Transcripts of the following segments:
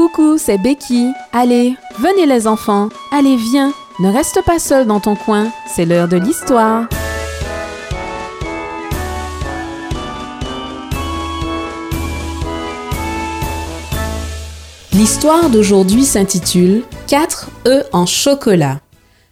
Coucou, c'est Becky. Allez, venez les enfants. Allez, viens. Ne reste pas seul dans ton coin. C'est l'heure de l'histoire. L'histoire d'aujourd'hui s'intitule 4 œufs en chocolat.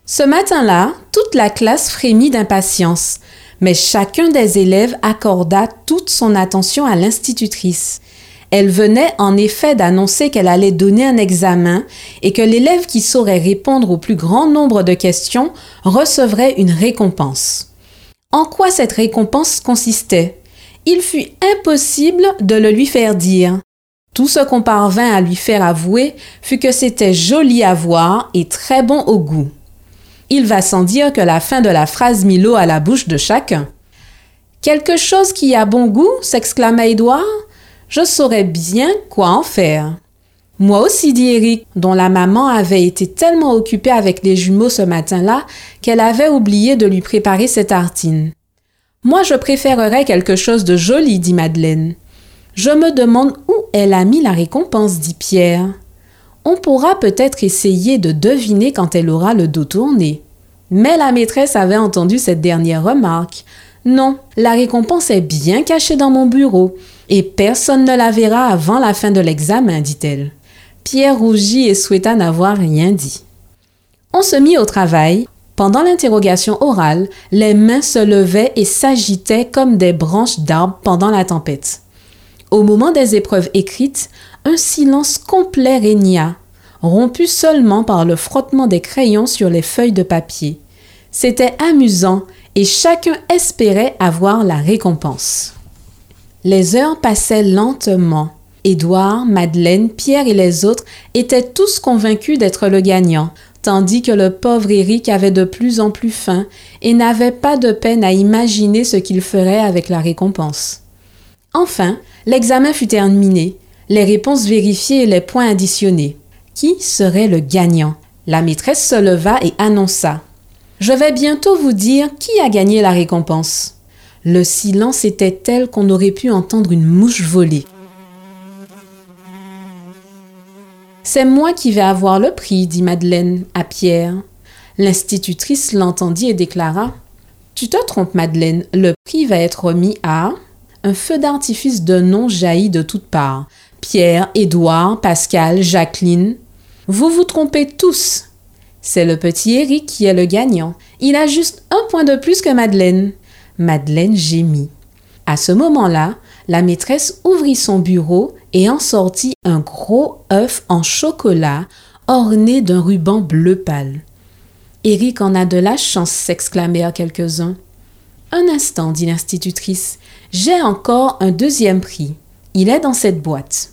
Ce matin-là, toute la classe frémit d'impatience, mais chacun des élèves accorda toute son attention à l'institutrice. Elle venait en effet d'annoncer qu'elle allait donner un examen et que l'élève qui saurait répondre au plus grand nombre de questions recevrait une récompense. En quoi cette récompense consistait? Il fut impossible de le lui faire dire. Tout ce qu'on parvint à lui faire avouer fut que c'était joli à voir et très bon au goût. Il va sans dire que la fin de la phrase mit l'eau à la bouche de chacun. Quelque chose qui a bon goût s'exclama Édouard je saurais bien quoi en faire. Moi aussi, dit Eric, dont la maman avait été tellement occupée avec les jumeaux ce matin-là qu'elle avait oublié de lui préparer ses tartines. Moi, je préférerais quelque chose de joli, dit Madeleine. Je me demande où elle a mis la récompense, dit Pierre. On pourra peut-être essayer de deviner quand elle aura le dos tourné. Mais la maîtresse avait entendu cette dernière remarque. Non, la récompense est bien cachée dans mon bureau et personne ne la verra avant la fin de l'examen, dit-elle. Pierre rougit et souhaita n'avoir rien dit. On se mit au travail. Pendant l'interrogation orale, les mains se levaient et s'agitaient comme des branches d'arbres pendant la tempête. Au moment des épreuves écrites, un silence complet régna, rompu seulement par le frottement des crayons sur les feuilles de papier. C'était amusant et chacun espérait avoir la récompense. Les heures passaient lentement. Édouard, Madeleine, Pierre et les autres étaient tous convaincus d'être le gagnant, tandis que le pauvre Éric avait de plus en plus faim et n'avait pas de peine à imaginer ce qu'il ferait avec la récompense. Enfin, l'examen fut terminé, les réponses vérifiées et les points additionnés. Qui serait le gagnant? La maîtresse se leva et annonça. Je vais bientôt vous dire qui a gagné la récompense. Le silence était tel qu'on aurait pu entendre une mouche voler. C'est moi qui vais avoir le prix, dit Madeleine à Pierre. L'institutrice l'entendit et déclara Tu te trompes, Madeleine, le prix va être remis à. Un feu d'artifice de noms jaillit de toutes parts. Pierre, Édouard, Pascal, Jacqueline. Vous vous trompez tous. C'est le petit Eric qui est le gagnant. Il a juste un point de plus que Madeleine. Madeleine gémit. À ce moment-là, la maîtresse ouvrit son bureau et en sortit un gros œuf en chocolat orné d'un ruban bleu pâle. Éric en a de la chance, s'exclamèrent quelques-uns. Un instant, dit l'institutrice, j'ai encore un deuxième prix. Il est dans cette boîte.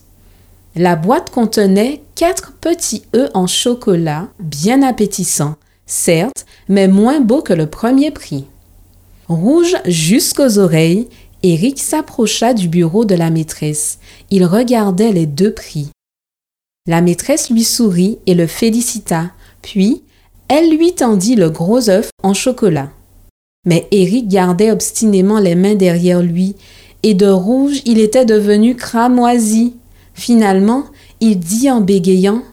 La boîte contenait quatre petits œufs en chocolat, bien appétissants, certes, mais moins beaux que le premier prix. Rouge jusqu'aux oreilles, Eric s'approcha du bureau de la maîtresse. Il regardait les deux prix. La maîtresse lui sourit et le félicita, puis elle lui tendit le gros œuf en chocolat. Mais Eric gardait obstinément les mains derrière lui, et de rouge il était devenu cramoisi. Finalement, il dit en bégayant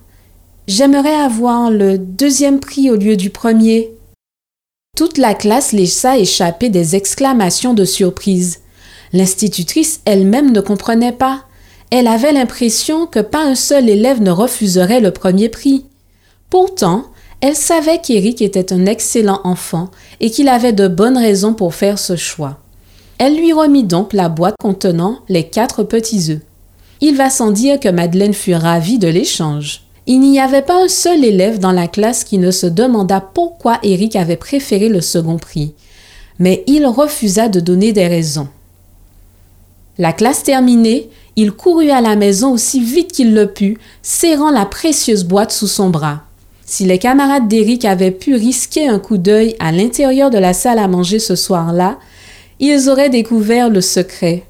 J'aimerais avoir le deuxième prix au lieu du premier. Toute la classe laissa échapper des exclamations de surprise. L'institutrice elle-même ne comprenait pas. Elle avait l'impression que pas un seul élève ne refuserait le premier prix. Pourtant, elle savait qu'Éric était un excellent enfant et qu'il avait de bonnes raisons pour faire ce choix. Elle lui remit donc la boîte contenant les quatre petits œufs. Il va sans dire que Madeleine fut ravie de l'échange. Il n'y avait pas un seul élève dans la classe qui ne se demanda pourquoi Eric avait préféré le second prix, mais il refusa de donner des raisons. La classe terminée, il courut à la maison aussi vite qu'il le put, serrant la précieuse boîte sous son bras. Si les camarades d'Eric avaient pu risquer un coup d'œil à l'intérieur de la salle à manger ce soir-là, ils auraient découvert le secret.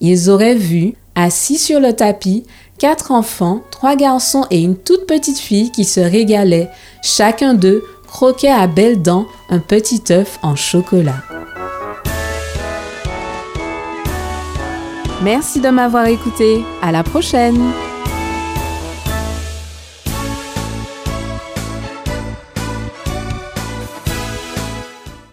Ils auraient vu, assis sur le tapis, quatre enfants, trois garçons et une toute petite fille qui se régalaient. Chacun d'eux croquait à belles dents un petit œuf en chocolat. Merci de m'avoir écouté. À la prochaine!